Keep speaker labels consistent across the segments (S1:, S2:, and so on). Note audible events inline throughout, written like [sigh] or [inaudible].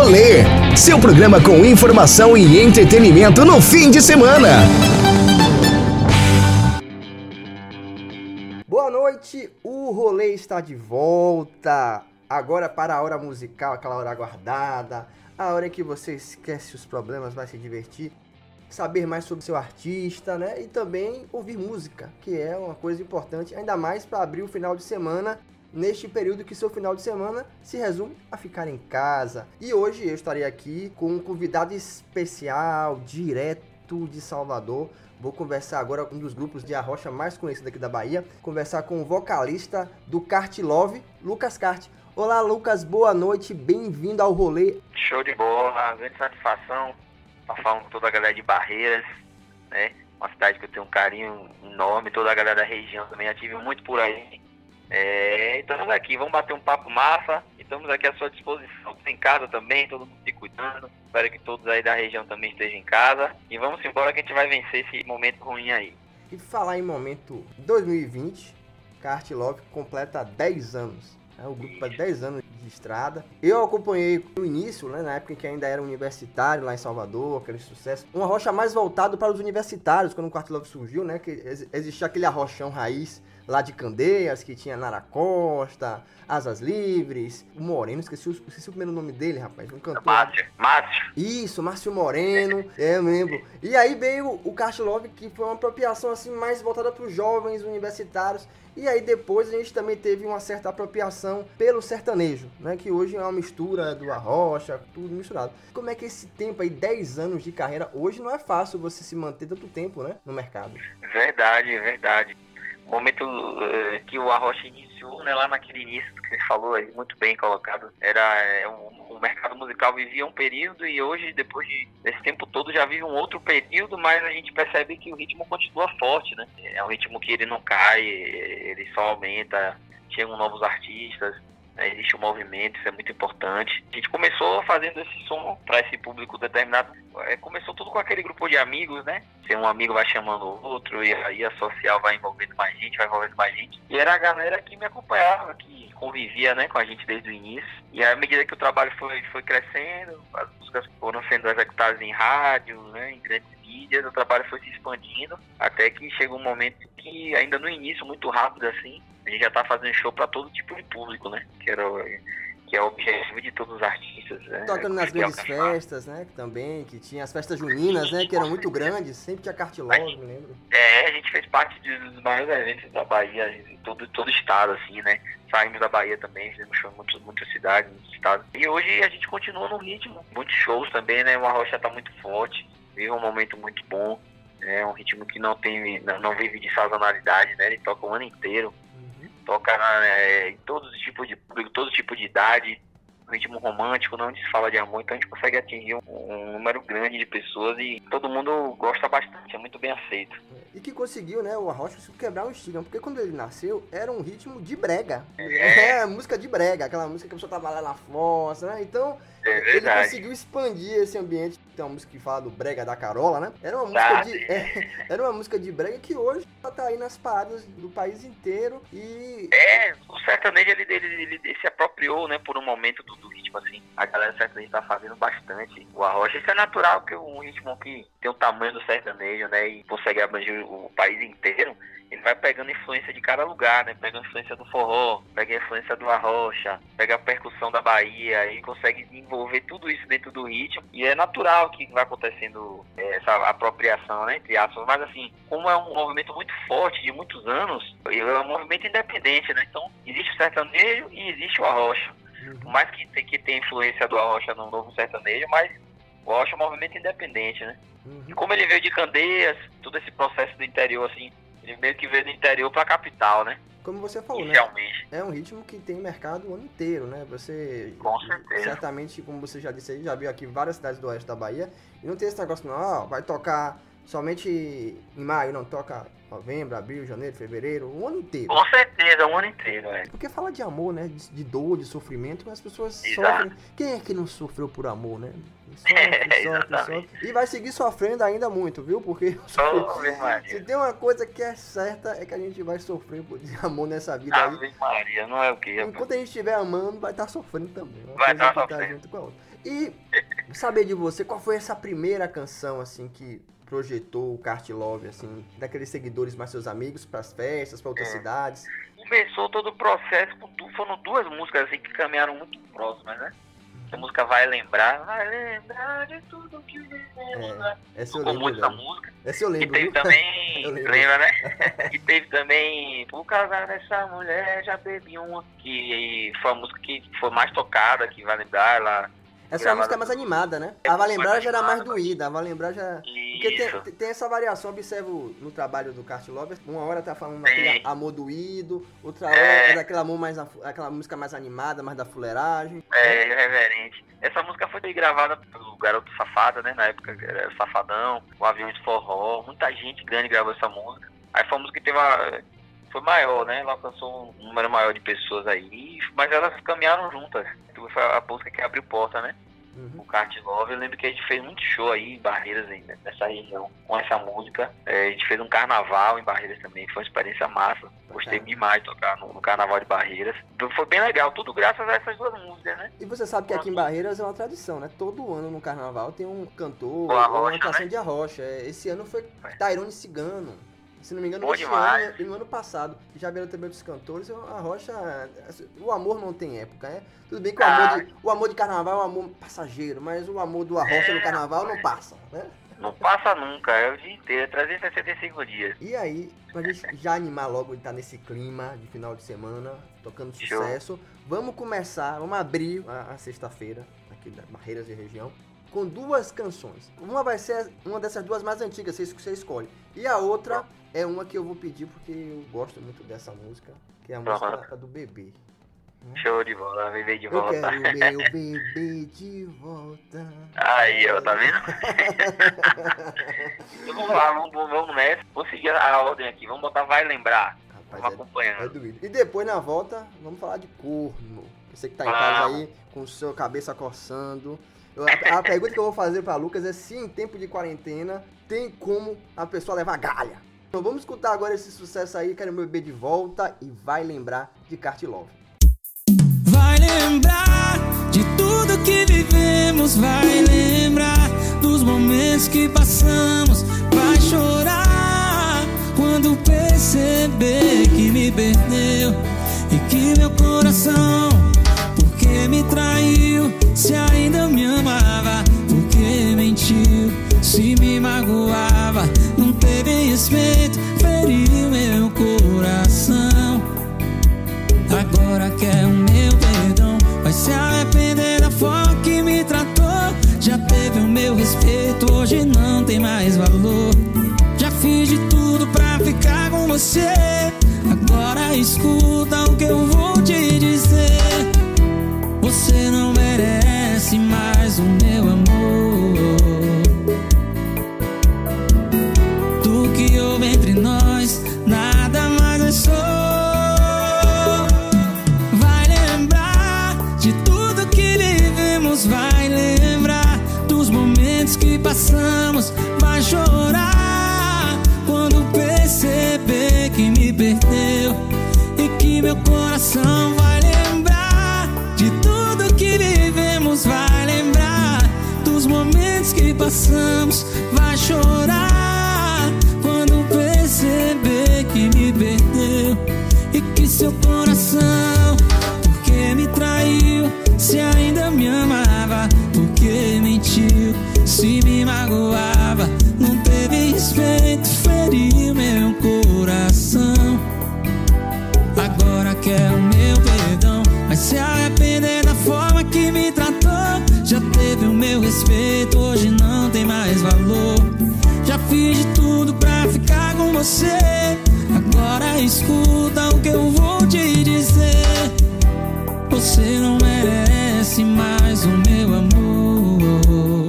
S1: Rolê, seu programa com informação e entretenimento no fim de semana.
S2: Boa noite, o rolê está de volta. Agora para a hora musical, aquela hora aguardada, a hora em que você esquece os problemas, vai se divertir, saber mais sobre seu artista, né? E também ouvir música, que é uma coisa importante, ainda mais para abrir o final de semana neste período que seu final de semana se resume a ficar em casa. E hoje eu estarei aqui com um convidado especial, direto de Salvador. Vou conversar agora com um dos grupos de arrocha mais conhecido aqui da Bahia, conversar com o vocalista do Kart Love, Lucas Kart. Olá, Lucas, boa noite, bem-vindo ao rolê.
S3: Show de bola, grande satisfação estar tá falando com toda a galera de Barreiras, né? Uma cidade que eu tenho um carinho enorme, toda a galera da região também, já tive muito por aí. É, estamos aqui, vamos bater um papo massa estamos aqui à sua disposição. Em casa também, todo mundo se cuidando. Espero que todos aí da região também estejam em casa. E vamos embora que a gente vai vencer esse momento ruim aí.
S2: E falar em momento 2020, Kart Love completa 10 anos. É, o grupo faz 10 anos de estrada. Eu acompanhei no início, né, na época em que ainda era universitário lá em Salvador, aquele sucesso. Uma rocha mais voltado para os universitários, quando o Quarto surgiu, né, que existia aquele arrochão raiz lá de Candeias, que tinha Nara Costa, Asas Livres, o Moreno, esqueci, esqueci o primeiro nome dele, rapaz, um cantor.
S3: Márcio, Márcio.
S2: Isso, Márcio Moreno, é, eu lembro. E aí veio o Caixa Love, que foi uma apropriação assim mais voltada para os jovens universitários. E aí depois a gente também teve uma certa apropriação pelo sertanejo, né? Que hoje é uma mistura do arrocha, tudo misturado. Como é que esse tempo aí, 10 anos de carreira, hoje não é fácil você se manter tanto tempo, né? No mercado.
S3: Verdade, verdade momento uh, que o Arrocha iniciou, né, lá naquele início que você falou aí, muito bem colocado, era é, um, o mercado musical vivia um período e hoje, depois de, desse tempo todo, já vive um outro período, mas a gente percebe que o ritmo continua forte, né? É um ritmo que ele não cai, ele só aumenta, chegam novos artistas, né? existe um movimento, isso é muito importante. A gente começou fazendo esse som para esse público determinado. É, começou tudo com aquele grupo de amigos, né? Se um amigo vai chamando o outro, e aí a social vai envolvendo mais gente, vai envolvendo mais gente. E era a galera que me acompanhava, que convivia né, com a gente desde o início. E à medida que o trabalho foi, foi crescendo, as músicas foram sendo executadas em rádio, né, em grandes mídias, o trabalho foi se expandindo, até que chegou um momento que, ainda no início, muito rápido assim, a gente já tá fazendo show para todo tipo de público, né? Que era que é o objetivo de todos os artistas. Né?
S2: Tocando nas grandes festas, né? Que também, que tinha as festas juninas, né? Que eram muito grandes, sempre tinha cartilose, me lembro.
S3: É, a gente fez parte dos maiores eventos da Bahia, em todo, todo estado, assim, né? Saímos da Bahia também, fizemos show em muitas, muitas cidades, muitos estados. E hoje a gente continua no ritmo, muitos shows também, né? O Arrocha tá muito forte, vive um momento muito bom. É um ritmo que não tem, não vive de sazonalidade, né? Ele toca o ano inteiro toca é, em todos os tipos de público, todo tipo de idade, ritmo romântico, não se fala de amor, então a gente consegue atingir um, um, número grande de pessoas e todo mundo gosta bastante, é muito bem aceito.
S2: E que conseguiu, né, o Arrocha quebrar o estigma, porque quando ele nasceu era um ritmo de brega. É, é música de brega, aquela música que a pessoa tava lá na fossa, né? Então
S3: é
S2: ele conseguiu expandir esse ambiente. Tem uma música que fala do brega da Carola, né? Era uma música de [laughs] é, era uma música de brega que hoje tá aí nas paradas do país inteiro e
S3: é o sertanejo ele, ele, ele, ele se apropriou, né, por um momento do, do ritmo assim. A galera do sertanejo tá fazendo bastante o arrocha. Isso é natural que um ritmo que tem o tamanho do sertanejo, né, e consegue abranger o país inteiro ele vai pegando influência de cada lugar, né? Pega a influência do forró, pega a influência do arrocha, pega a percussão da Bahia e consegue desenvolver tudo isso dentro do ritmo. E é natural que vai acontecendo é, essa apropriação, né? Entre aspas. Mas assim, como é um movimento muito forte de muitos anos, é um movimento independente, né? Então, existe o sertanejo e existe o arrocha. Uhum. Por mais que tem que ter influência do arrocha no novo sertanejo, mas o arrocha é um movimento independente, né? Uhum. E como ele veio de Candeias, todo esse processo do interior, assim, ele meio que veio do interior pra capital, né?
S2: Como você falou, né? É um ritmo que tem mercado o ano inteiro, né? Você.
S3: Com certeza.
S2: Certamente, como você já disse aí, já viu aqui várias cidades do oeste da Bahia. E não tem esse negócio, não, ó, vai tocar somente em maio, não toca novembro, abril, janeiro, fevereiro, o ano inteiro.
S3: Com certeza, o ano inteiro, é.
S2: Porque fala de amor, né? De, de dor, de sofrimento, as pessoas
S3: Exato.
S2: sofrem. Quem é que não sofreu por amor, né?
S3: É, [laughs]
S2: Sofre, sofre, sofre. E vai seguir sofrendo ainda muito, viu? Porque [laughs]
S3: Ave
S2: se tem uma coisa que é certa, é que a gente vai sofrer por de [laughs] amor nessa vida aí.
S3: Ave Maria, não é o que?
S2: Enquanto a gente estiver amando, vai estar sofrendo também. Uma
S3: Vai
S2: coisa
S3: tá sofrendo.
S2: junto com a outra. E saber de você, qual foi essa primeira canção, assim, que projetou o Kart Love, assim, daqueles seguidores mais seus amigos, pras festas, pra outras
S3: É.
S2: cidades?
S3: Começou todo o processo, com foram duas músicas assim que caminharam muito próximas, né? A música vai lembrar, vai lembrar de tudo que vivemos, né?
S2: Essa eu lembro
S3: muito essa música.
S2: Essa eu
S3: E
S2: lembro,
S3: teve
S2: viu? [laughs]
S3: também, lembra, né? [laughs] e teve também, por causa dessa mulher, já bebi uma, que foi a música que foi mais tocada, que vai lembrar, ela...
S2: Essa é uma música mais animada, né? A Vai Lembrar já era mais doída, a Vai Lembrar já... Porque tem, tem essa variação, observo no trabalho do Kart Lover, uma hora tá falando daquele amor doído, outra hora
S3: É.
S2: é daquele amor mais, aquela música mais animada, mais da fuleiragem.
S3: é irreverente. Essa música foi gravada pelo Garoto Safada, né? Na época era Safadão, o Avião de Forró, muita gente grande gravou essa música. Aí foi uma música que teve a... Foi maior, né? Ela alcançou um número maior de pessoas aí, mas elas caminharam juntas. Então foi a música que abriu porta, né?
S2: Uhum.
S3: o Kart Love. Eu lembro que a gente fez muito show aí em Barreiras ainda, nessa região, com essa música. É, a gente fez um carnaval em Barreiras também, foi uma experiência massa. Gostei
S2: Bacana.
S3: demais de tocar no, no carnaval de Barreiras. Então, foi bem legal, tudo graças a essas duas músicas, né?
S2: E você sabe que aqui em Barreiras é uma tradição, né? Todo ano no carnaval tem um cantor ou uma canção
S3: né?
S2: de arrocha. É, Esse ano foi
S3: É.
S2: Tairone Cigano. Se não me engano,
S3: Bom demais.
S2: ano e no ano passado. Já vieram também outros cantores. A rocha. O amor não tem época, né? Tudo bem que o
S3: Ah.
S2: amor, de, o amor de carnaval é um amor passageiro, mas o amor do arrocha
S3: É,
S2: no carnaval não passa, né?
S3: Não passa nunca, é o dia inteiro, é 365 dias.
S2: E aí, pra gente já animar logo de estar nesse clima de final de semana, tocando
S3: Show.
S2: sucesso, vamos começar, vamos abrir a, a sexta-feira, aqui da Barreiras e região, com duas canções. Uma vai ser uma dessas duas mais antigas, você escolhe. E a outra é uma que eu vou pedir porque eu gosto muito dessa música, que é a música
S3: Aham.
S2: do bebê.
S3: Show de bola, viver de
S2: Eu
S3: volta.
S2: quero meu [laughs] bebê de volta.
S3: Aí, ó, tá vendo? então [laughs] vamos lá, vamos, vamos nessa. Vou seguir a ordem aqui, vamos botar Vai Lembrar. Vamos
S2: Rapaz, é, é
S3: acompanhando.
S2: doído. E depois, na volta, vamos falar de corno. Você que tá em
S3: Vamos.
S2: casa aí, com sua cabeça coçando. Eu- a, a pergunta que eu vou fazer pra Lucas é se em tempo de quarentena tem como a pessoa levar galha. Então vamos escutar agora esse sucesso aí, Quero Meu Bebê de Volta e vai lembrar de Kart Love.
S4: Vai lembrar de tudo que vivemos, vai lembrar dos momentos que passamos, vai chorar quando perceber que me perdeu e que meu coração, porque me traiu, se ainda me amava, se me magoava, não teve respeito, feriu meu coração. Agora quer o meu perdão Vai se arrepender da forma que me tratou. Já teve o meu respeito, hoje não tem mais valor. Já fiz de tudo pra ficar com você. Agora escuta o que eu vou te dizer. Você não merece mais o meu amor passamos, vai chorar. Quando perceber que me perdeu e que meu coração vai lembrar de tudo que vivemos, vai lembrar dos momentos que passamos, vai chorar. Quando perceber que me perdeu e que seu coração, porque me traiu, se ainda me amava, porque mentiu, se me teve o meu respeito, hoje não tem mais valor. Já fiz de tudo pra ficar com você. Agora escuta o que eu vou te dizer. Você não merece mais o meu amor.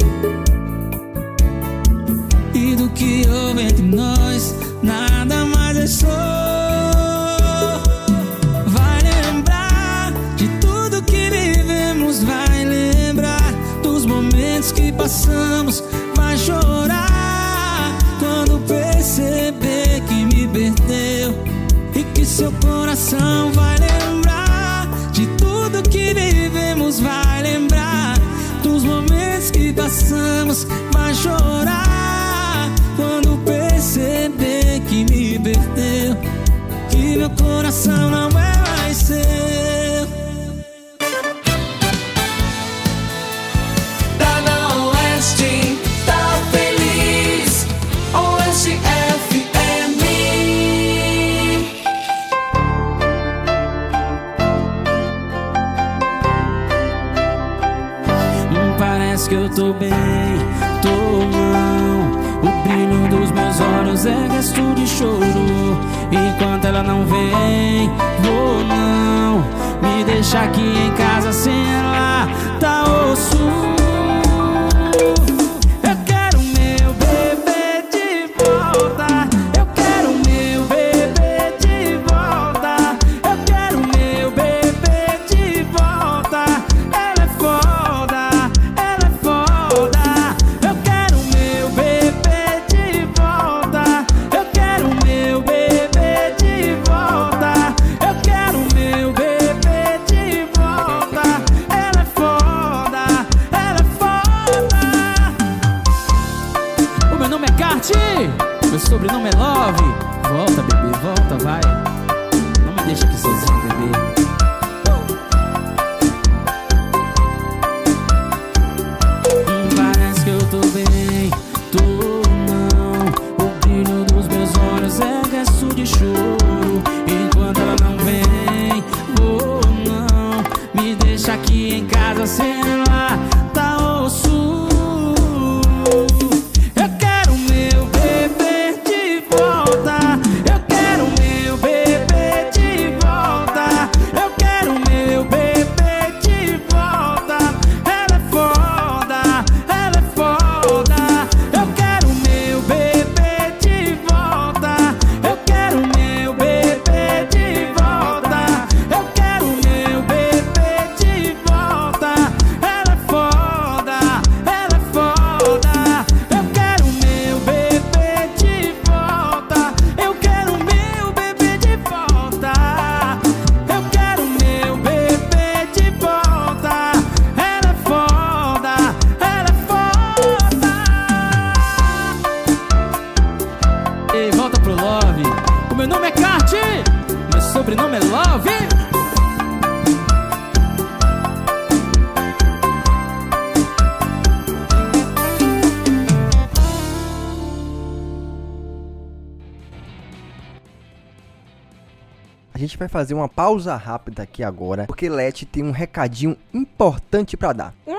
S4: E do que houve entre nós, nada mais é só. Momentos que passamos, vai chorar quando perceber que me perdeu e que seu coração vai lembrar de tudo que vivemos, vai lembrar dos momentos que passamos, tô bem, tô não. O brilho dos meus olhos é gesto de choro. Enquanto ela não vem, vou não. Me deixa aqui em casa sem ela,
S2: fazer uma pausa rápida aqui agora, porque Leti tem um recadinho importante pra dar.
S5: Uma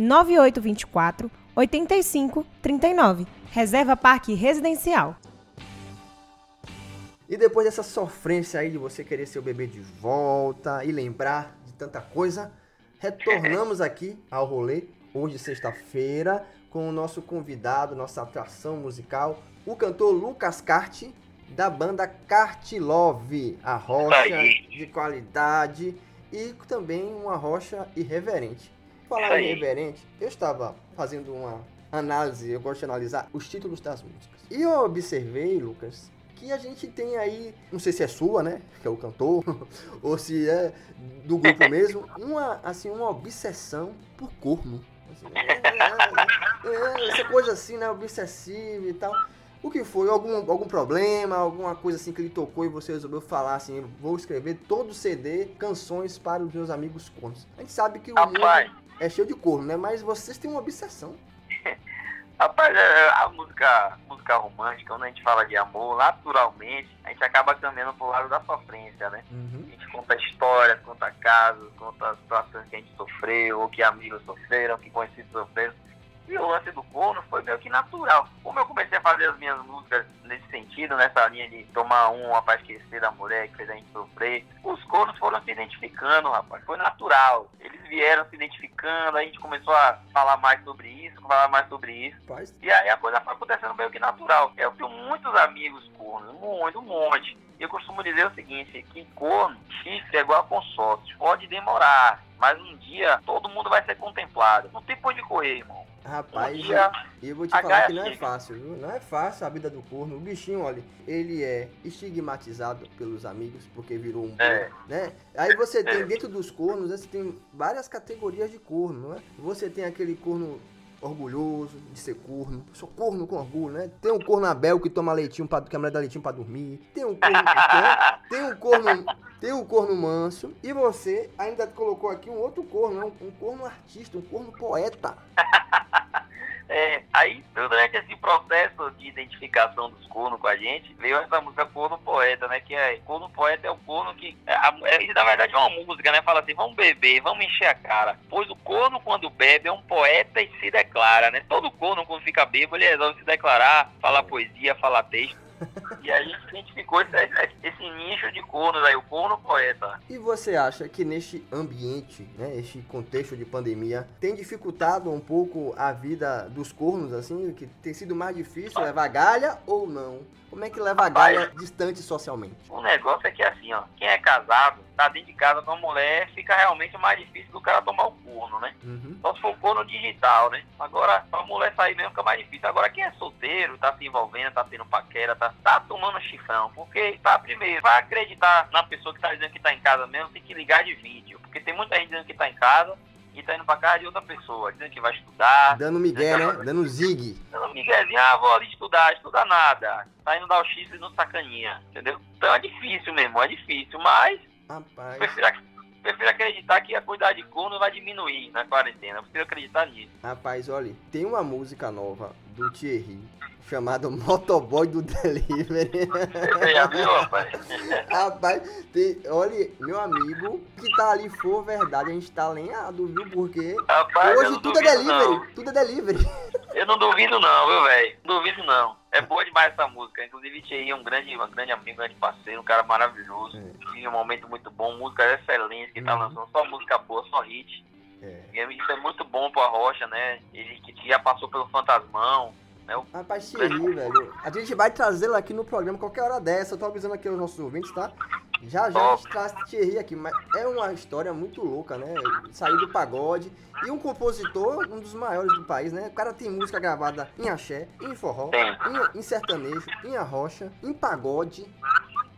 S5: 9824 8539. Reserva Parque Residencial.
S2: E depois dessa sofrência aí de você querer seu bebê de volta e lembrar de tanta coisa, retornamos [laughs] aqui ao rolê, hoje sexta-feira, com o nosso convidado, nossa atração musical, o cantor Lucas Cart, da banda Cart Love, a rocha
S3: aí.
S2: de qualidade e também uma rocha irreverente. Falar irreverente, eu estava fazendo uma análise, eu gosto de analisar os títulos das músicas. E eu observei, Lucas, que a gente tem aí, não sei se é sua, né, que é o cantor, [laughs] ou se é do grupo [laughs] mesmo, uma assim uma obsessão por corno. Assim, é, é, é, essa coisa assim, né, obsessiva e tal. O que foi? Algum, algum problema, alguma coisa assim que ele tocou e você resolveu falar assim, vou escrever todo o CD, canções para os meus amigos cornos. A gente sabe que o
S3: Rapaz.
S2: mundo é cheio de corno, né? Mas vocês têm uma obsessão. [laughs]
S3: Rapaz, é, a música, música romântica, quando a gente fala de amor, naturalmente, a gente acaba caminhando pro lado da sofrência, né? A gente conta histórias, conta casos, conta situações que a gente sofreu, ou que amigos sofreram, que conhecidos sofreram. E o lance do corno foi meio que natural. Como eu comecei a fazer as minhas músicas nesse sentido, nessa linha de tomar um pra esquecer da mulher que fez a gente sofrer, os cornos foram se identificando, rapaz. Foi natural. Eles vieram se identificando, a gente começou a falar mais sobre isso, falar mais sobre isso.
S2: Rapaz,
S3: E aí a coisa foi acontecendo meio que natural. Eu tenho muitos amigos cornos, muito, um monte. Eu costumo dizer o seguinte, que corno, chifre é igual a consórcio. Pode demorar, mas um dia todo mundo vai ser contemplado. Não tem por onde correr, irmão.
S2: rapaz,
S3: Um dia
S2: e eu vou te falar
S3: gaia
S2: que não é fácil, viu? Não é fácil a vida do corno. O bichinho, olha, ele é estigmatizado pelos amigos porque virou um
S3: É.
S2: corno, né? Aí você tem
S3: É.
S2: dentro dos cornos, você tem várias categorias de corno, não é? Você tem aquele corno orgulhoso de ser corno. Sou corno com orgulho, né? Tem um corno Abel que toma leitinho para que a mulher dá leitinho para dormir. Tem um corno, tem um corno, tem um corno manso e você ainda colocou aqui um outro corno, né? um, um corno artista, um corno poeta.
S3: É, aí, durante esse processo de identificação dos cornos com a gente, veio essa música Corno Poeta, né? Que é, Corno Poeta é o corno que, é, é, isso, na verdade é uma música, né? Fala assim, vamos beber, vamos encher a cara. Pois o corno, quando bebe, é um poeta e se declara, né? Todo corno, quando fica bêbado, ele resolve se declarar, falar poesia, falar texto. E aí a gente esse, esse, esse nicho de cornos aí, o corno poeta.
S2: E você acha que neste ambiente, né, este contexto de pandemia, tem dificultado um pouco a vida dos cornos, assim, que tem sido mais difícil levar galha ou não? Como é que leva a galha distante socialmente?
S3: O negócio é que assim, ó, quem é casado, tá dentro de casa com a mulher, fica realmente mais difícil do cara tomar o corno, né?
S2: Uhum.
S3: Só se for corno digital, né? Agora, pra mulher sair mesmo fica mais difícil. Agora, quem é solteiro, tá se envolvendo, tá tendo paquera, tá, tá tomando chifrão. Porque, tá, primeiro, vai acreditar na pessoa que tá dizendo que tá em casa mesmo, tem que ligar de vídeo. Porque tem muita gente dizendo que tá em casa e tá indo pra casa de outra pessoa, dizendo que vai estudar,
S2: Dando migué, né? Dando zig.
S3: Dando miguezinho, ah, vou ali estudar, estuda nada. Tá indo dar o chifre no sacaninha, entendeu? Então é difícil mesmo, é difícil, mas
S2: Rapaz,
S3: prefiro, prefiro acreditar que a quantidade de corno vai diminuir na quarentena. Eu prefiro acreditar nisso.
S2: rapaz, olha, tem uma música nova do Thierry chamada Motoboy do [laughs] Delivery.
S3: Já viu, rapaz? [laughs]
S2: Rapaz, tem, olha, meu amigo, que tá ali for verdade, a gente tá alinhado, viu? Porque
S3: Rapaz,
S2: hoje tudo é delivery,
S3: não.
S2: tudo é delivery. [laughs]
S3: Eu não duvido não, viu, velho? Não duvido não. É boa demais essa música. Inclusive, Thierry é um grande, um grande amigo, um grande parceiro, um cara maravilhoso. Vive um momento muito bom, música excelente, que tá
S2: Uhum.
S3: lançando só música boa, só hit.
S2: É.
S3: E isso é muito bom pro Arrocha, né? Ele que já passou pelo Fantasmão, né? O-
S2: Rapaz, Thierry, velho, a gente vai trazê-lo aqui no programa qualquer hora dessa. Eu tô avisando aqui aos nossos ouvintes, tá? Já já a gente traz Thierry aqui, mas é uma história muito louca, né? Saiu do pagode e um compositor, um dos maiores do país, né? O cara tem música gravada em axé, em forró, em, em sertanejo, em arrocha, em pagode.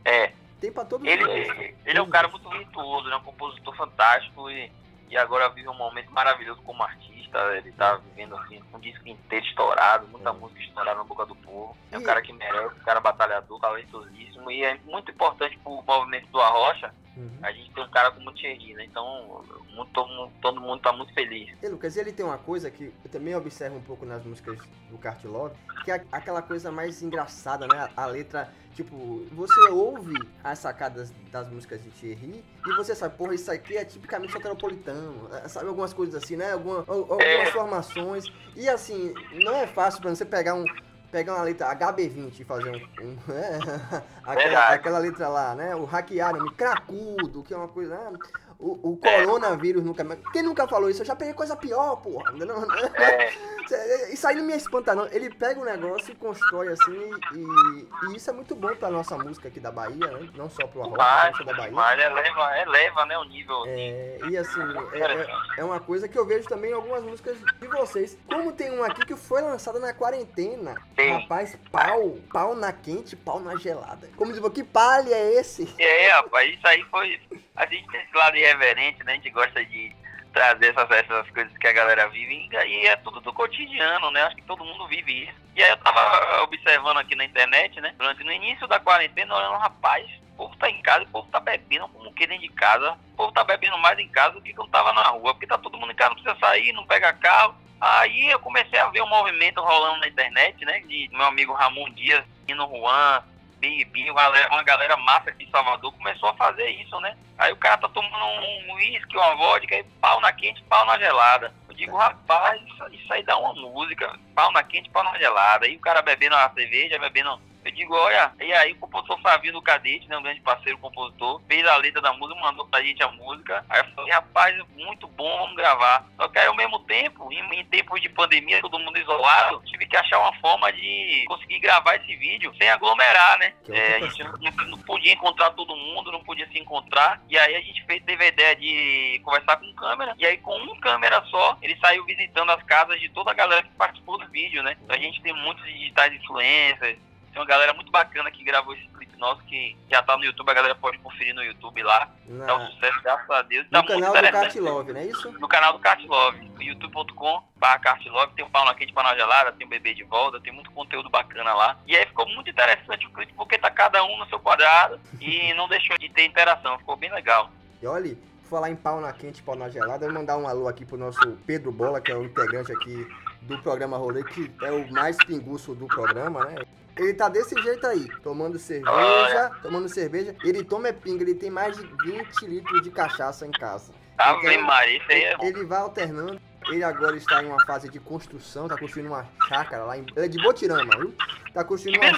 S3: É,
S2: Tem pra todos
S3: ele,
S2: os gostos.
S3: ele é um cara muito virtuoso, ele é um compositor fantástico e, e agora vive um momento maravilhoso como artista. Ele tá vivendo assim, um disco inteiro estourado, muita
S2: É.
S3: música estourada na boca do povo. É um cara que merece, um cara batalhador, talentosíssimo e é muito importante pro movimento do Arrocha
S2: Uhum.
S3: a gente tem um cara como o Thierry, né? Então muito, todo, mundo, todo mundo tá muito feliz.
S2: E Lucas, ele tem uma coisa que eu também observo um pouco nas músicas do Cart Love, que é aquela coisa mais engraçada, né? A letra, tipo, você ouve as sacadas das músicas de Thierry e você sabe, porra, isso aqui é tipicamente soteropolitano, é, sabe? Algumas coisas assim, né? Alguma, al- algumas
S3: É.
S2: formações. E assim, não é fácil pra você pegar um. Pegar uma letra HB20 e fazer um. um [laughs] é, [laughs] aquela, aquela letra lá, né? O hackearam, cracudo, que é uma coisa. né? O, o coronavírus nunca. Quem nunca falou isso? Eu já peguei coisa pior, porra. Não,
S3: É, [laughs]
S2: isso aí não me espanta, não. Ele pega o negócio e constrói assim, e, e isso é muito bom pra nossa música aqui da Bahia, né? Não só pro Arroz,
S3: mas,
S2: da Bahia.
S3: mas eleva, eleva né, o nível.
S2: É, e assim, é, é- é uma coisa que eu vejo também em algumas músicas de vocês. Como tem uma aqui que foi lançada na quarentena.
S3: Sim.
S2: Rapaz, pau, pau na quente, pau na gelada. Como diz, que palha é esse?
S3: É, rapaz, isso aí foi. A gente tem esse lado irreverente, né? A gente gosta de trazer essas, essas coisas que a galera vive e é tudo do cotidiano, né? Acho que todo mundo vive isso. E aí eu tava observando aqui na internet, né? Durante no início da quarentena, olhando, rapaz, o povo tá em casa, o povo tá bebendo como que dentro de casa. O povo tá bebendo mais em casa do que quando tava na rua, porque tá todo mundo em casa, não precisa sair, não pega carro. Aí eu comecei a ver um movimento rolando na internet, né? De meu amigo Ramon Dias, Nino Juan, Big B, uma galera, uma massa aqui em Salvador começou a fazer isso, né? Aí o cara tá tomando um uísque, uma vodka, e pau na quente, pau na gelada. Eu digo, rapaz, isso, isso aí dá uma música, pau na quente, pau na gelada. Aí o cara bebendo a cerveja, bebendo eu digo, olha, e aí o compositor Flavinho do Cadete, né, um grande parceiro compositor, fez a letra da música, mandou pra gente a música. Aí eu falei, rapaz, muito bom, vamos gravar. Só que aí ao mesmo tempo, em, em tempos de pandemia, todo mundo isolado, tive que achar uma forma de conseguir gravar esse vídeo sem aglomerar, né? É, a gente não, não- podia encontrar todo mundo, não podia se encontrar. E aí a gente fez, teve a ideia de conversar com câmera. E aí com uma câmera só, ele saiu visitando as casas de toda a galera que participou do vídeo, né? Então a gente tem muitos digitais influencers, tem uma galera muito bacana que gravou esse clipe nosso que já tá no YouTube, a galera pode conferir no YouTube lá.
S2: Na-
S3: Tá um sucesso, graças a Deus.
S2: no
S3: Tá muito
S2: canal do. Cat Love, não é isso?
S3: No canal do Cartlove, youtube.com barra Cartlove, tem o pau na quente, pau na gelada, tem o bebê de volta, tem muito conteúdo bacana lá. E aí ficou muito interessante o clipe, porque tá cada um no seu quadrado e [laughs] não deixou de ter interação, ficou bem legal.
S2: E olha, falar em pau na quente, pau na gelada, eu vou mandar um alô aqui pro nosso Pedro Bola, que é o integrante aqui do programa Rolê, que é o mais pinguço do programa, né? Ele tá desse jeito aí, tomando cerveja, tomando cerveja. Ele toma é pinga, ele tem mais de 20 litros de cachaça em casa.
S3: Ave
S2: Então,
S3: Maria, isso aí é bom.
S2: Ele vai alternando. Ele agora está em uma fase de construção, tá construindo uma chácara lá em. Ele é de Botirama, viu? Tá
S3: Que
S2: construindo uma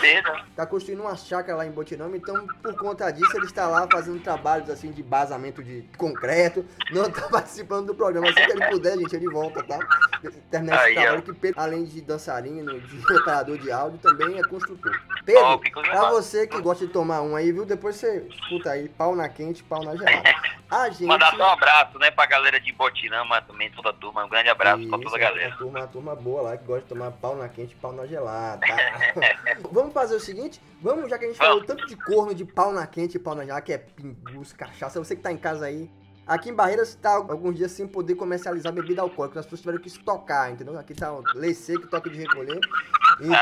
S2: tá construindo uma chácara lá em Botirama, então por conta disso ele está lá fazendo trabalhos assim de basamento de concreto, não tá [laughs] participando do programa. Assim que ele puder, gente, ele volta, tá? Terminar esse
S3: Aí, ó.
S2: trabalho que Pedro, além de dançarino, de [laughs] operador de áudio, também é construtor. Pedro, pra
S3: massa.
S2: você que gosta de tomar um aí, viu? Depois você escuta aí, pau na quente, pau na gelada. A [laughs] gente.
S3: Mandar só um abraço, né, pra galera de Botirama também, toda a turma. Um grande abraço pra toda a galera.
S2: Uma turma, uma turma boa lá que gosta de tomar pau na quente, pau na gelada. [laughs] vamos fazer o seguinte, vamos, já que a gente falou tanto de corno, de pau na quente e pau na gelada, que é pingus, cachaça, você que tá em casa aí. Aqui em Barreiras tá alguns dias sem poder comercializar bebida alcoólica, as pessoas tiveram que estocar, entendeu? Aqui tá lei seca, toque de recolher.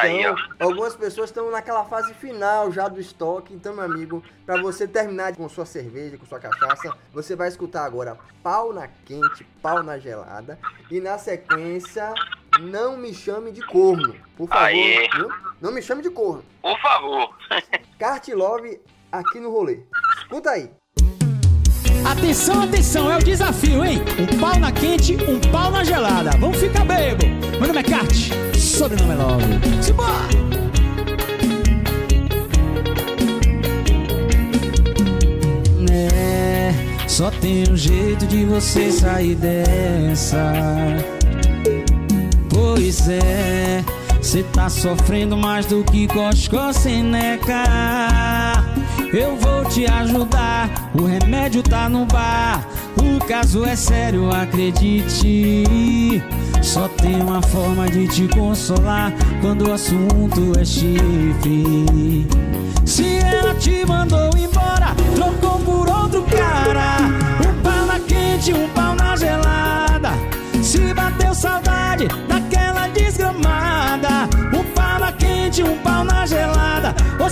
S3: Aí,
S2: Então,
S3: ó.
S2: algumas pessoas estão naquela fase final já do estoque. Então, meu amigo, pra você terminar com sua cerveja, com sua cachaça, você vai escutar agora pau na quente, pau na gelada. E na sequência, não me chame de corno, por favor. Viu? Não me chame de corno.
S3: Por favor. [laughs]
S2: Kart Love aqui no rolê. Escuta aí.
S4: Atenção, atenção, é o desafio, hein? Um pau na quente, um pau na gelada. Vamos ficar bebo. Meu nome é Kart, sobrenome é Love. Simbora! É, só tem um jeito de você sair dessa. Pois é, cê tá sofrendo mais do que coscó sem neca. Eu vou te ajudar, o remédio tá no bar. O caso é sério, acredite. Só tem uma forma de te consolar quando o assunto é chifre. Se ela te mandou embora, trocou por outro cara. Um pau na quente, um pau na gelada. Se bateu saudade daquela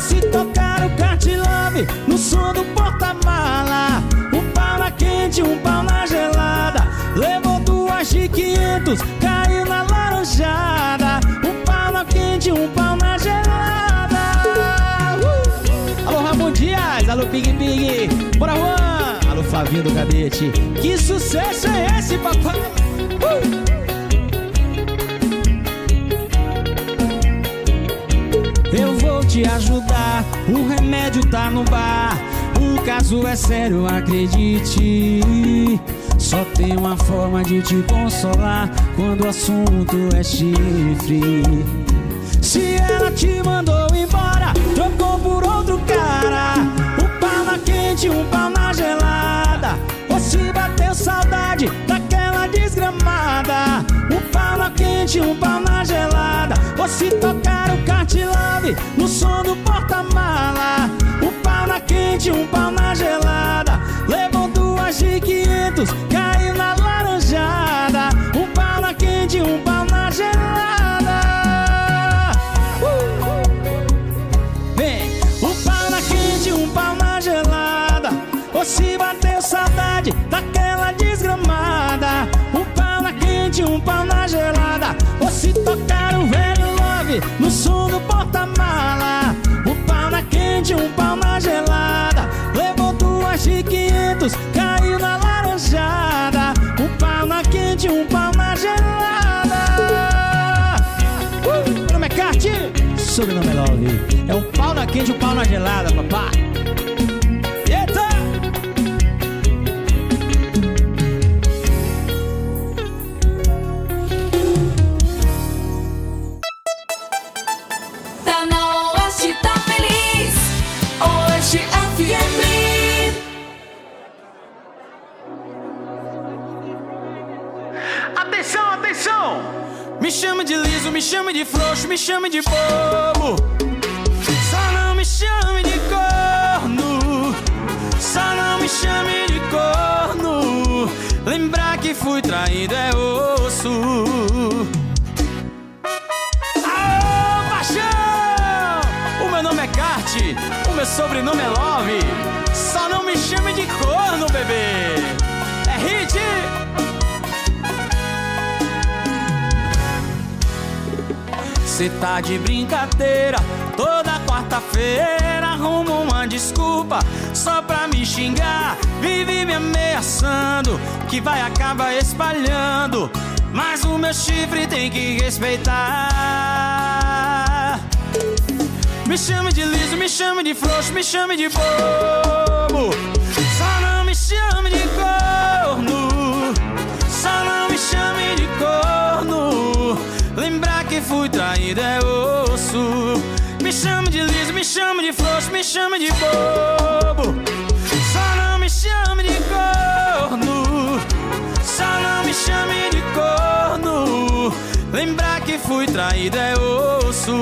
S4: se tocar o kart love no som do porta-mala. Um pau na quente, um pau na gelada. Levou duas de 500, caiu na laranjada. Um pau na quente, um pau na gelada. Uh! Alô, Ramon Dias, alô, Pig Pig, bora Juan, alô, Flavinho do Cadete. Que sucesso é esse, papai? Uh! Te ajudar, o remédio tá no bar. O caso é sério, acredite. Só tem uma forma de te consolar quando o assunto é chifre. Se ela te mandou embora, trocou por outro cara. Um pau na quente, um pau na gelada. Ou se bateu saudade daquela desgramada. Um pau na um pau na gelada. Ou se tocar o kart love no som do porta-mala. Um pau na quente, um pau na gelada. Levou duas de 500, caiu na laranjada. Um pau na quente, um pau na gelada. Vem, um pau na quente, um pau na gelada. Ou se bateu saudade daquela desgramada. Um pau na quente, um pau na gelada. Se tocar o velho love no som do porta-mala. Um pau na quente, um pau na gelada. Levou duas de 500, caiu na laranjada. Um pau na quente, um pau na gelada. Uh, Meu nome é Carte, sobrenome é Love. É um pau na quente, um pau na gelada, papai que vai acabar espalhando. Mas o meu chifre tem que respeitar. Me chame de liso, me chame de frouxo, me chame de bobo. Só não me chame de corno. Só não me chame de corno. Lembrar que fui traído é osso. Me chame de liso, me chame de frouxo, me chame de bobo. Lembrar que fui traído é osso.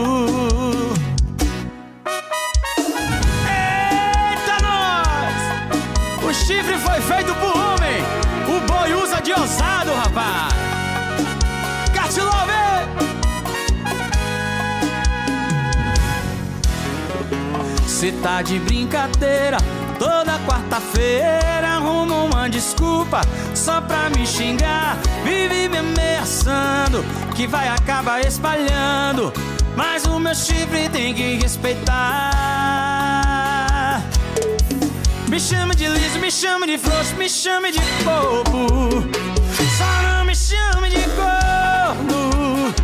S4: Eita nós! O chifre foi feito por homem. O boi usa de ousado, rapaz. Cartilove! Cê tá de brincadeira. Toda quarta-feira arruma uma desculpa só pra me xingar. Vive me ameaçando que vai acabar espalhando. Mas o meu chifre tem que respeitar. Me chame de liso, me chame de frouxo, me chame de bobo. Só não me chame de corno.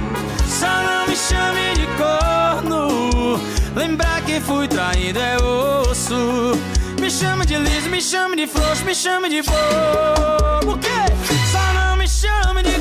S4: Só não me chame de corno. Lembrar que fui traído é osso. Me chame de liso, me chame de frouxo, me chame de bobo. O quê? Só não me chame de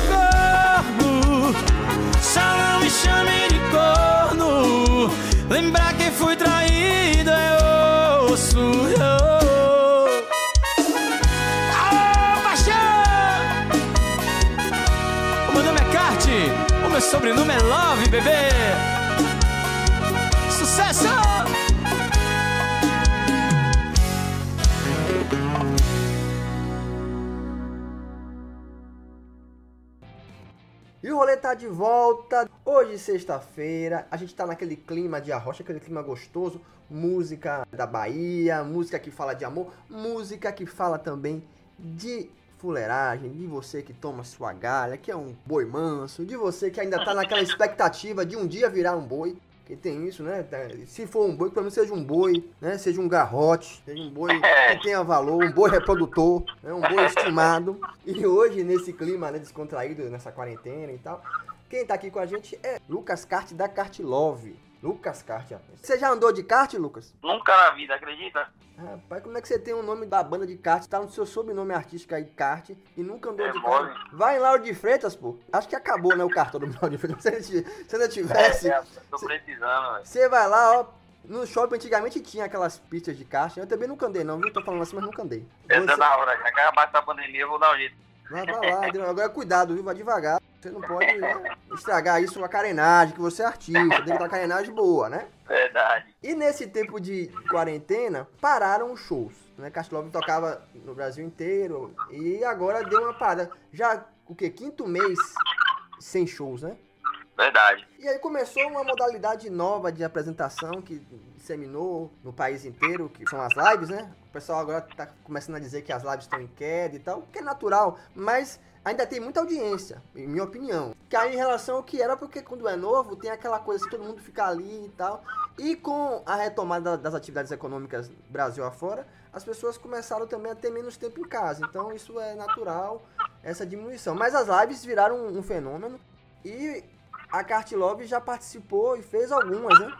S2: sexta-feira, a gente tá naquele clima de arrocha, aquele clima gostoso. Música da Bahia, música que fala de amor, música que fala também de fuleiragem, de você que toma sua galha, que é um boi manso, de você que ainda tá naquela expectativa de um dia virar um boi. Que tem isso, né? Tá- Se for um boi, pelo menos seja um boi, né? Seja um garrote, seja um boi que tenha valor, um boi reprodutor, né? um boi estimado. E hoje, nesse clima né, descontraído, nessa quarentena e tal, quem tá aqui com a gente é Lucas Kart da Kart Love. Lucas Kart, rapaz. Você já andou de kart, Lucas?
S3: Nunca na vida, acredita?
S2: Rapaz, como é que você tem o nome da banda de kart? Tá no seu sobrenome artístico aí, kart, e nunca andou
S3: É
S2: de
S3: mole.
S2: kart? Vai em Lauro de Freitas, pô. Acho que acabou, né, o cartão do Lauro de Freitas. [laughs] Se se ainda tivesse,
S3: É, tô precisando, velho.
S2: você vai lá, ó. No shopping antigamente tinha aquelas pistas de kart. Eu também nunca andei, não, viu? Tô falando assim, mas nunca andei.
S3: É
S2: Você-
S3: tá na hora, já que acabar essa pandemia, eu vou dar um jeito.
S2: Vai, vai lá, entendeu? agora cuidado, viu? Vai devagar. Você não pode né, estragar isso com a carenagem, que você é artista. Tem que uma carenagem boa, né?
S3: Verdade.
S2: E nesse tempo de quarentena, pararam os shows. Né? Castlove tocava no Brasil inteiro e agora deu uma parada. Já, o que? Quinto mês sem shows, né?
S3: Verdade.
S2: E aí começou uma modalidade nova de apresentação que disseminou no país inteiro, que são as lives, né? O pessoal agora tá começando a dizer que as lives estão em queda e tal, que é natural, mas ainda tem muita audiência, em minha opinião. Que aí em relação ao que era, porque quando é novo, tem aquela coisa assim, todo mundo fica ali e tal. E com a retomada das atividades econômicas Brasil afora, as pessoas começaram também a ter menos tempo em casa. Então isso é natural, essa diminuição. Mas as lives viraram um, um fenômeno e a Cartilove já participou e fez algumas, né?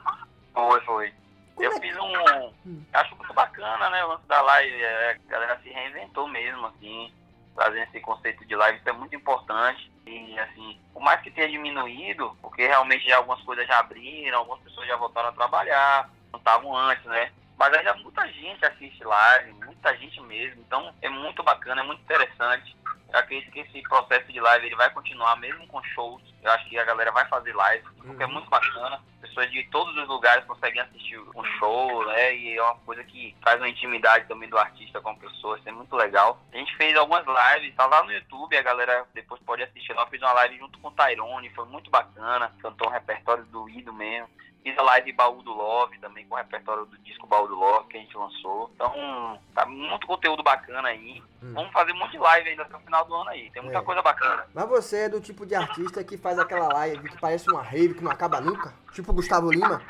S3: Foi, foi.
S2: Como
S3: Eu
S2: é que-
S3: fiz um. Acho muito bacana, né? O lance da live. é, a galera se reinventou mesmo, assim. Trazendo esse conceito de live, isso é muito importante. E, assim, por mais que tenha diminuído, porque realmente já algumas coisas já abriram, algumas pessoas já voltaram a trabalhar, não estavam antes, né? Mas ainda muita gente assiste live, muita gente mesmo. Então é muito bacana, é muito interessante. Eu acredito que esse processo de live ele vai continuar mesmo com shows. Eu acho que a galera vai fazer live, porque é
S2: Uhum.
S3: muito bacana. Pessoas de todos os lugares conseguem assistir um show, né? E é uma coisa que traz uma intimidade também do artista com a pessoa. Isso é muito legal. A gente fez algumas lives, tá lá no YouTube, a galera depois pode assistir lá. Eu fiz uma live junto com o Tyrone, foi muito bacana. Cantou um repertório do Ido mesmo. Fiz a live Baú do Love também, com o repertório do disco Baú do Love que a gente lançou. Então, tá muito conteúdo bacana aí.
S2: Hum.
S3: Vamos fazer um monte de live ainda até o final do ano aí. Tem muita
S2: É.
S3: coisa bacana.
S2: Mas você é do tipo de artista que faz aquela live que parece uma rave que não acaba nunca? Tipo Gustavo Lima?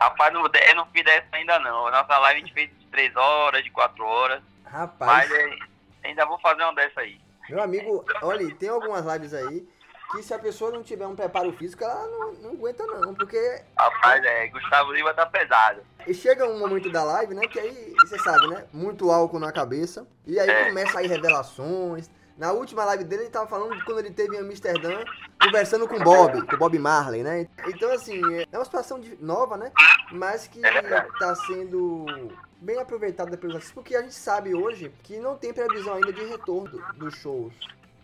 S3: Rapaz, não, eu não fiz essa ainda não. Nossa live a gente fez de 3 horas, de 4 horas.
S2: Rapaz,
S3: Mas é, ainda vou fazer uma dessa aí.
S2: meu amigo, olha, tem algumas lives aí que se a pessoa não tiver um preparo físico, ela não, não aguenta não, porque
S3: Rapaz, é, Gustavo Lima tá pesado.
S2: E chega um momento da live, né? Que aí, você sabe, né? Muito álcool na cabeça. E aí
S3: É.
S2: começa aí revelações. Na última live dele, ele tava falando de quando ele teve em Amsterdã, conversando com o Bob, com o Bob Marley, né? Então, assim, é uma situação de- nova, né? Mas que
S3: É
S2: tá sendo bem aproveitada pelos artistas, porque a gente sabe hoje que não tem previsão ainda de retorno do- dos shows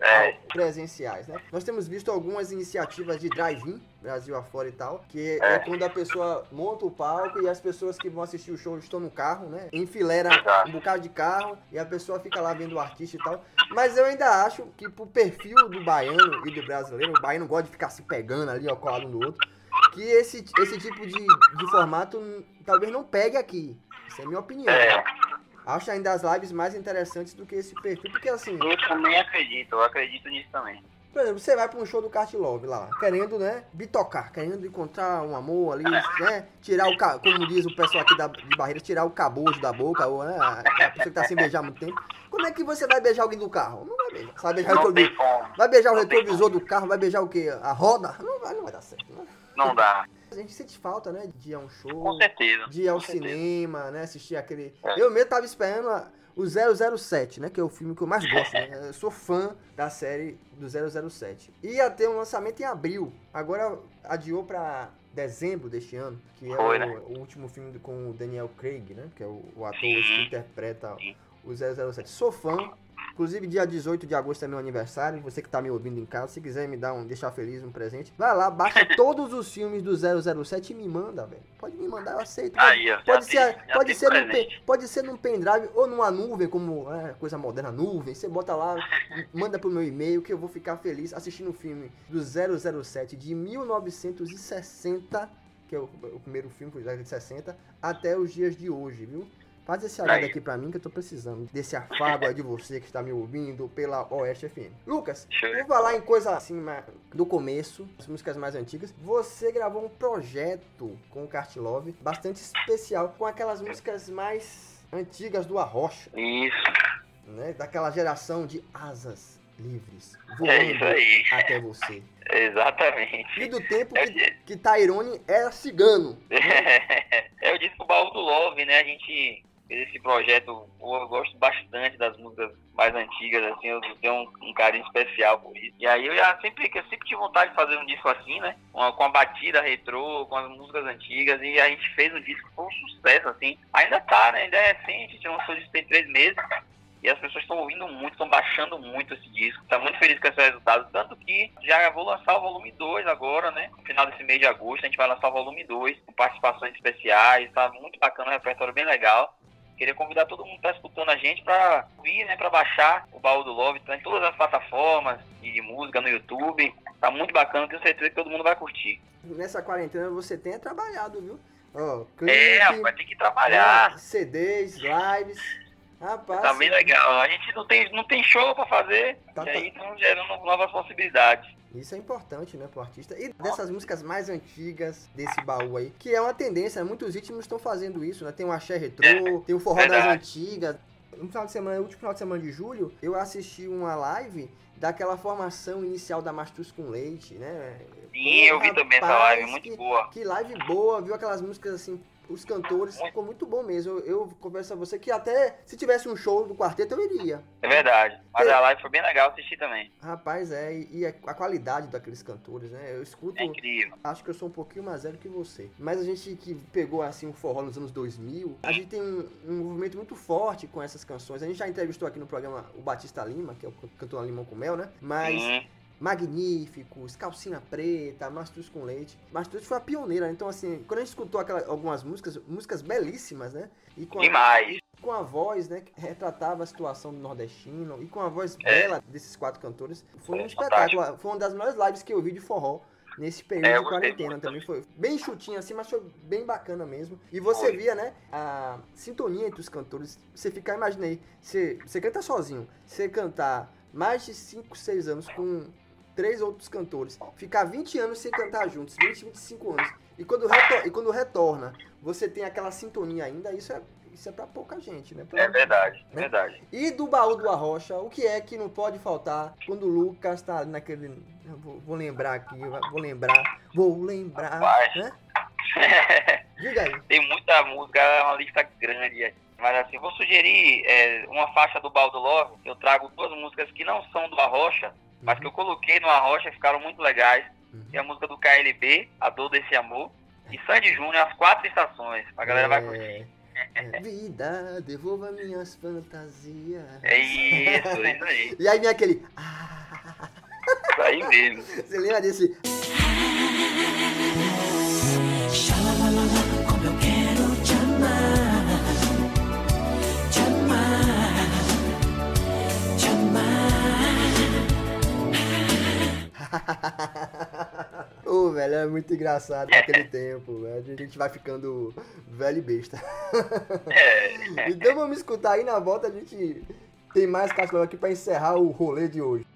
S3: É,
S2: presenciais, né? Nós temos visto algumas iniciativas de drive-in, Brasil afora e tal, que é.
S3: É.
S2: quando a pessoa monta o palco e as pessoas que vão assistir o show estão no carro, né? Enfileira um bocado de carro e a pessoa fica lá vendo o artista e tal. Mas eu ainda acho que pro perfil do baiano e do brasileiro, o baiano gosta de ficar se pegando ali, ó, colado um no outro, que esse, esse tipo de, de formato talvez não pegue aqui. Essa é a minha opinião.
S3: é.
S2: Acho ainda as lives mais interessantes do que esse perfil, porque assim,
S3: Eu também acredito, eu acredito nisso também.
S2: Por exemplo, você vai pra um show do Cart Love lá, querendo, né, bitocar, querendo encontrar um amor ali, né, tirar o, como diz o pessoal aqui da, de Barreira, tirar o cabojo da boca, ou, né, a, a pessoa que tá sem beijar há muito tempo. Como é que você vai beijar alguém do carro? Não vai beijar. Você vai beijar o
S3: Não tem como,
S2: vai beijar o retrovisor do carro, vai beijar o quê? A roda? Não vai, não vai dar certo, né?
S3: não dá.
S2: A gente sente falta, né, de ir a um show,
S3: Com certeza.
S2: de ir ao
S3: certeza.
S2: cinema, né, assistir aquele...
S3: É.
S2: Eu mesmo tava esperando a- o 007, né, que é o filme que eu mais gosto, né? Eu sou fã da série do 007. Ia ter um lançamento em abril, agora adiou pra dezembro deste ano, que é
S3: Foi,
S2: o,
S3: né?
S2: o último filme com o Daniel Craig, né, que é o, o ator
S3: Sim.
S2: que interpreta
S3: Sim.
S2: o 007. Sou fã. Inclusive, dia 18 de agosto é meu aniversário. Você que tá me ouvindo em casa, se quiser me dar um, deixar feliz um presente, vai lá, baixa [laughs] todos os filmes do 007 e me manda, velho. Pode me mandar, eu aceito.
S3: Aí,
S2: Pode ser, pode, ser num, pode ser num pendrive ou numa nuvem, como é, coisa moderna, nuvem. Você bota lá, [laughs] manda pro meu e-mail que eu vou ficar feliz assistindo o filme do 007 de 1960, que é o, o primeiro filme, foi de 60, até os dias de hoje, viu? Faz esse agrado aqui pra mim que eu tô precisando desse afago aí de você que está me ouvindo pela Oeste FM. Lucas, vou falar em coisa assim do começo, as músicas mais antigas. Você gravou um projeto com o Cart Love bastante especial, com aquelas músicas mais antigas do Arrocha,
S3: Isso,
S2: né? Daquela geração de asas livres,
S3: é isso
S2: voando
S3: aí.
S2: até você.
S3: Exatamente.
S2: E do tempo
S3: É,
S2: que, que Tyrone era cigano. [laughs]
S3: é o disco Baú do Love, né? A gente esse projeto, eu gosto bastante das músicas mais antigas, assim, eu tenho um, um carinho especial por isso. E aí eu já sempre, eu sempre tive vontade de fazer um disco assim, né? Com a, com a batida retrô, com as músicas antigas, e a gente fez um disco, foi um sucesso, assim. Ainda tá, né? Ainda é recente, a gente lançou isso tem três meses. E as pessoas estão ouvindo muito, estão baixando muito esse disco. Tá muito feliz com esse resultado. Tanto que já vou lançar o volume 2 agora, né? No final desse mês de agosto, a gente vai lançar o volume 2, com participações especiais. Tá muito bacana, um repertório bem legal. Queria convidar todo mundo que tá escutando a gente para ouvir, né? Para baixar o Baú do Love. Tá em todas as plataformas de, música, no YouTube. Tá muito bacana, tenho certeza que todo mundo vai curtir.
S2: Nessa quarentena você tenha trabalhado, viu? Ó, clipe,
S3: É, rapaz, tem que trabalhar.
S2: né, CDs, lives. Rapaz,
S3: Tá bem legal. A gente não tem, não tem show para fazer.
S2: Tá,
S3: e
S2: tá.
S3: aí estão gerando novas possibilidades.
S2: Isso é importante, né, pro artista. E dessas músicas mais antigas desse baú aí, que é uma tendência, né? muitos ritmos estão fazendo isso, né? Tem o axé retrô, tem o forró das antigas. No final de semana, no último final de semana de julho, eu assisti uma live daquela formação inicial da Mastruz com Leite, né?
S3: Sim, eu vi também essa live, muito
S2: que-
S3: boa.
S2: Que live boa, viu aquelas músicas assim, os cantores, ficou muito bom mesmo. Eu, eu confesso a você que até se tivesse um show do quarteto eu iria.
S3: É verdade. Mas a live foi bem legal, assisti também.
S2: Rapaz, é, e, a, a qualidade daqueles cantores, né? Eu escuto,
S3: É incrível.
S2: acho que eu sou um pouquinho mais velho que você. Mas a gente que pegou assim o forró nos anos 2000, a gente tem um, um movimento muito forte com essas canções. A gente já entrevistou aqui no programa o Batista Lima, que é o cantor Limão com Mel, né? Mas
S3: Sim.
S2: Magníficos, Calcinha Preta, Mastruz com Leite. Mastruz foi a pioneira, né? então assim, quando a gente escutou aquela, algumas músicas, músicas belíssimas, né? E com a,
S3: Demais.
S2: com a voz, né, que retratava a situação do nordestino e com a voz
S3: É.
S2: bela desses quatro cantores, foi um
S3: É,
S2: espetáculo. Foi uma das melhores lives que eu vi de forró nesse período
S3: É,
S2: de quarentena
S3: muito
S2: também. Foi bem chutinho assim, mas foi bem bacana mesmo. E você
S3: Foi.
S2: via, né, a sintonia entre os cantores. Você ficar, imaginei, você, você canta sozinho, você cantar mais de 5, 6 anos com três outros cantores, ficar 20 anos sem cantar juntos, 20, 25 anos. E quando, retor e quando retorna, você tem aquela sintonia ainda, isso é, isso é pra pouca gente, né? Pra-
S3: É verdade, é
S2: Né?
S3: verdade.
S2: E do baú do Arrocha, o que é que não pode faltar quando o Lucas tá naquele. eu Vou, vou lembrar aqui, vou lembrar, vou lembrar,
S3: Rapaz.
S2: né? [laughs] Diga aí.
S3: Tem muita música, é uma lista grande. Mas assim, vou sugerir é, uma faixa do Baldo Love. Eu trago duas músicas que não são do Arrocha, mas que eu coloquei no Arrocha ficaram muito legais.
S2: Uhum.
S3: Tem a música do KLB, A Dor Desse Amor. E Sandy Júnior, As Quatro Estações. A galera vai curtir.
S2: É, Vida, devolva minhas fantasias.
S3: É isso, é isso aí.
S2: E aí vem aquele. Ah,
S3: Isso aí mesmo. [laughs]
S2: você lembra desse? [laughs] Ô, velho, é muito engraçado naquele tempo, velho. A gente vai ficando velho e besta.
S3: É, [laughs]
S2: Então vamos escutar aí na volta, a gente tem mais Castelão aqui pra encerrar o rolê de hoje.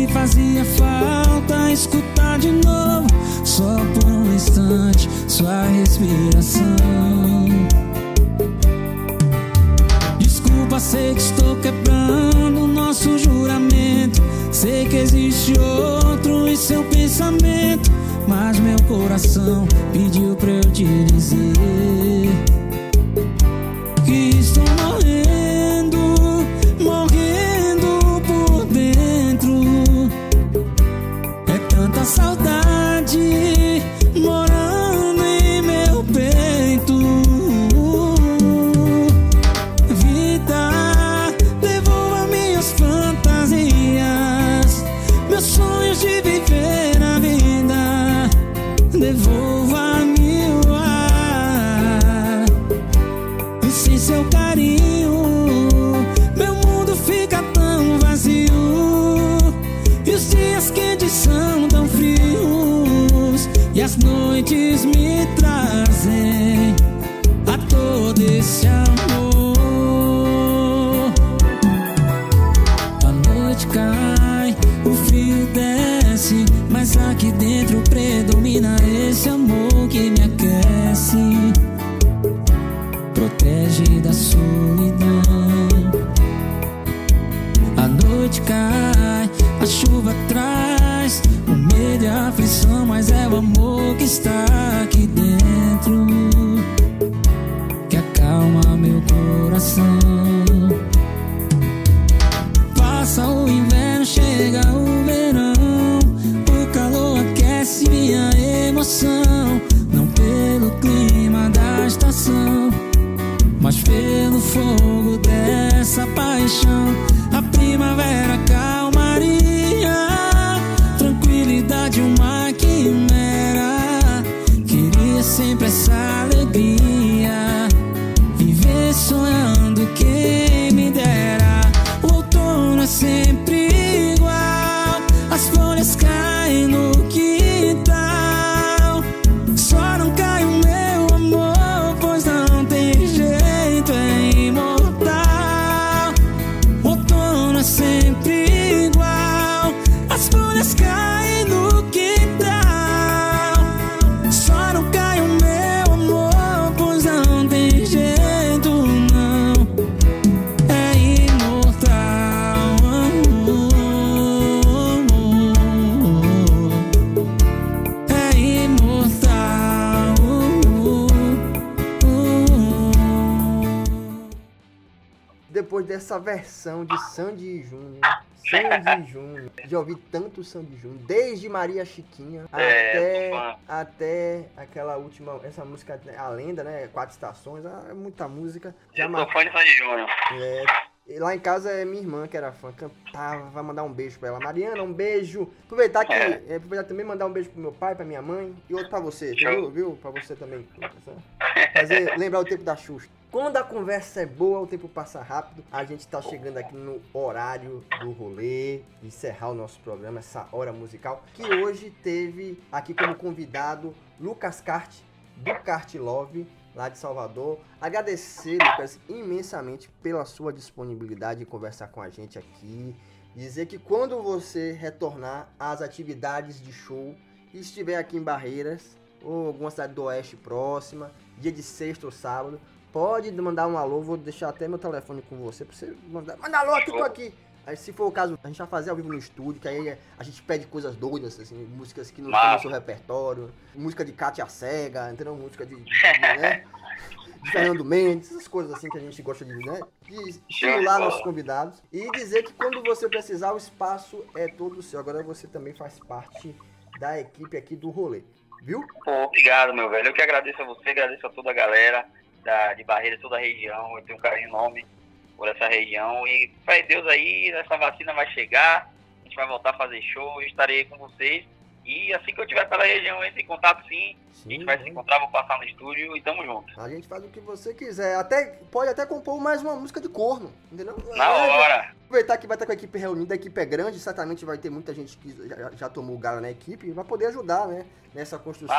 S4: Que fazia falta escutar de novo, só por um instante, sua respiração. Desculpa, sei que estou quebrando nosso juramento. Sei que existe outro em seu pensamento, mas meu coração pediu pra eu te dizer fogo dessa paixão. A primavera,
S2: dessa versão de Sandy Júnior. Sandy Júnior. Já ouvi tanto Sandy Júnior, desde Maria Chiquinha
S3: É,
S2: até, até aquela última, essa música, A Lenda, né? Quatro Estações, ah, é muita música. Já
S3: Eu
S2: mar-
S3: sou fã de Sandy Júnior.
S2: é, e lá em casa é minha irmã que era fã, cantava, vai mandar um beijo pra ela. Mariana, um beijo. Aproveitar que.
S3: É.
S2: é, aproveitar também mandar um beijo pro meu pai, pra minha mãe e outro pra você, viu? viu? Pra você também. Fazer, lembrar o tempo da Xuxa. Quando a conversa é boa, o tempo passa rápido. A gente tá chegando aqui no horário do rolê, de encerrar o nosso programa, essa hora musical, que hoje teve aqui como convidado Lucas Cart, do Kart Love, lá de Salvador. Agradecer, Lucas, imensamente pela sua disponibilidade em conversar com a gente aqui. Dizer que quando você retornar às atividades de show estiver aqui em Barreiras, ou alguma cidade do oeste próxima, dia de sexta ou sábado, pode mandar um alô, vou deixar até meu telefone com você pra você mandar. Manda alô aqui, tô aqui. Aí se for o caso, a gente vai fazer ao vivo no estúdio, que aí a gente pede coisas doidas, assim, músicas que não estão no seu repertório, música de Cátia Cega, entendeu? Música de, de- né? de Fernando Mendes, essas coisas assim que a gente gosta de, né? De estimular nossos convidados. E dizer que quando você precisar, o espaço é todo seu. Agora você também faz parte da equipe aqui do rolê. Viu?
S3: Pô, obrigado, meu velho. Eu que agradeço a você, agradeço a toda a galera da, de Barreira, toda a região. Eu tenho um carinho enorme por essa região. E em Deus aí, essa vacina vai chegar. A gente vai voltar a fazer show. Eu estarei com vocês. E assim que eu estiver pela região, eu entro em contato sim. A gente vai se encontrar, vou passar no estúdio e tamo junto.
S2: A gente faz o que você quiser. Até, pode até compor mais uma música de corno, entendeu?
S3: Na
S2: É,
S3: hora.
S2: Aproveitar que vai estar com a equipe reunida, a equipe é grande, certamente vai ter muita gente que já, já tomou gala na equipe e vai poder ajudar, né? Nessa construção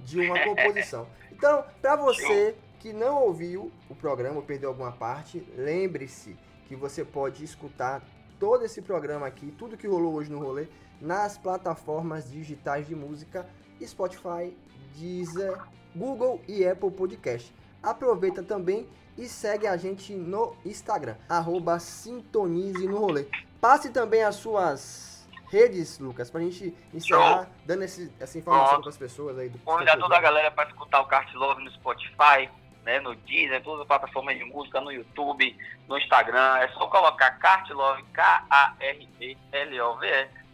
S2: de uma composição. Então, pra você [laughs] que não ouviu o programa ou perdeu alguma parte, lembre-se que você pode escutar todo esse programa aqui, tudo que rolou hoje no rolê, nas plataformas digitais de música Spotify, Deezer, Google e Apple Podcast. Aproveita também e segue a gente no Instagram, arroba Sintonize no Rolê. Passe também as suas redes, Lucas, pra gente encerrar, dando esse- essa informação para as pessoas aí do
S3: Convidar toda a galera para escutar o Kart Love no Spotify, né, no Deezer, todas as plataformas de música, no YouTube, no Instagram. É só colocar Kart Love, K-A-R-T-L-O-V-E,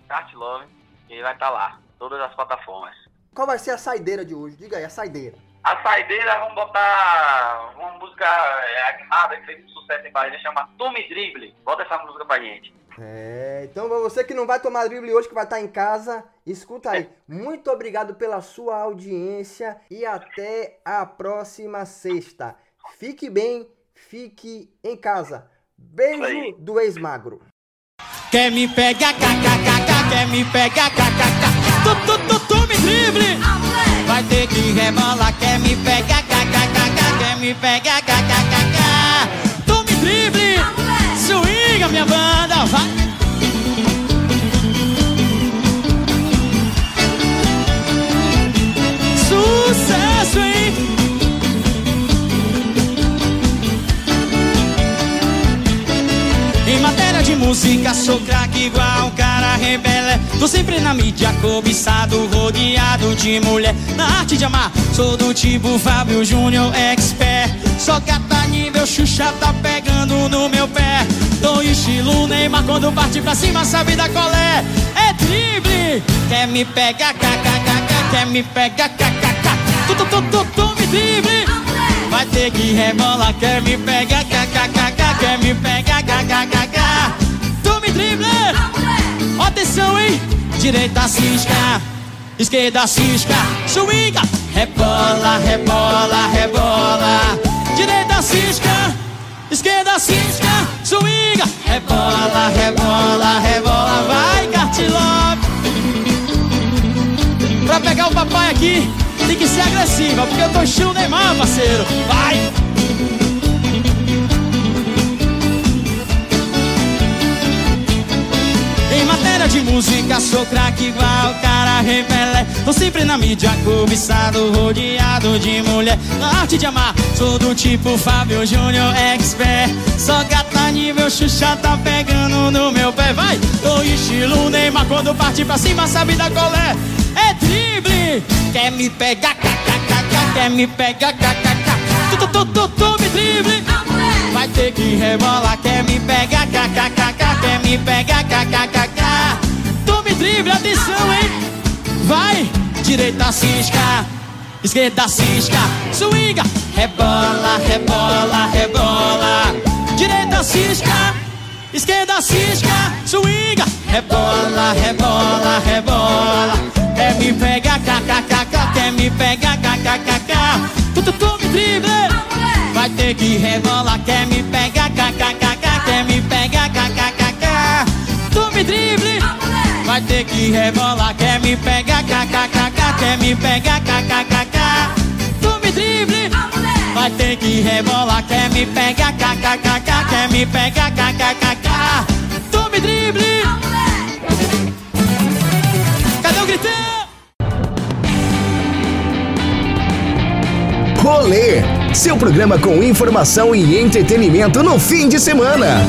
S3: Kart Love, e ele vai estar lá, todas as plataformas.
S2: Qual vai ser a saideira de hoje? Diga aí, a saideira.
S3: A saideira, vamos botar uma música é, animada que fez muito sucesso em Bahia, chama Tome Drible. Bota essa música pra gente.
S2: É, então você que não vai tomar drible hoje, que vai estar em casa, escuta aí. Muito obrigado pela sua audiência e até a próxima sexta. Fique bem, fique em casa. Beijo do ex-magro.
S4: Quer me pegar, quer me pegar, kkk. Tu, me drible. Vai ter que rebolar, quer me pegar, kkkkk, quer me pegar, kkkkk. Tu me drible. Swinga, minha banda, vai. Sucesso, hein? Em matéria de música, sou Tô sempre na mídia, cobiçado, rodeado de mulher. Na arte de amar, sou do tipo Fábio Júnior expert. Só gata nível Xuxa tá pegando no meu pé. Tô estilo Neymar quando parte pra cima, sabe da colé. É drible, quer me pegar, kkkkk, quer me pegar, kkk. Tu, tu, tu, tu, tu, me drible. Vai ter que rebolar, quer me pegar, kkkkk, quer me pegar, kkkk. Atenção, hein? Direita cisca, esquerda cisca, swinga, rebola, rebola, rebola. Direita cisca, esquerda cisca, swinga, rebola, rebola, rebola. Vai, Cartilove. Pra pegar o papai aqui, tem que ser agressiva, porque eu tô estilo Neymar, parceiro. Vai! Música, sou craque igual cara rebelé. Tô sempre na mídia, cobiçado, rodeado de mulher. Na arte de amar, sou do tipo Fábio Júnior expert. Só gata nível Xuxa tá pegando no meu pé, vai! Tô estilo Neymar, quando parte pra cima, sabe da colé. É drible, quer me pegar, kkkkk, quer me pegar, kkk. Tu, tu, tu, tu, tu, me drible. Vai ter que rebolar, quer me pegar, kkkk, quer me pegar, kkkk. Dribla, atenção, hein? Vai, direita cisca, esquerda cisca, swinga, rebola, rebola, rebola. Direita cisca, esquerda cisca, swinga, rebola, rebola, rebola. Quer me pegar, kkkk, quer me pegar, kkkk. Tu, tu, tu me dribla, vai ter que rebolar, quer me pegar, kkkk, quer me pegar, kkkk. Tu me drible, vai ter que rebolar, quer me pegar, kkkk, quer me pegar, kkkk. Tu me drible, vai ter que rebolar, quer me pegar, kkkk, quer me pegar, kkkk. Tu me drible, cadê o gritão?
S1: Rolê, seu programa com informação e entretenimento no fim de semana.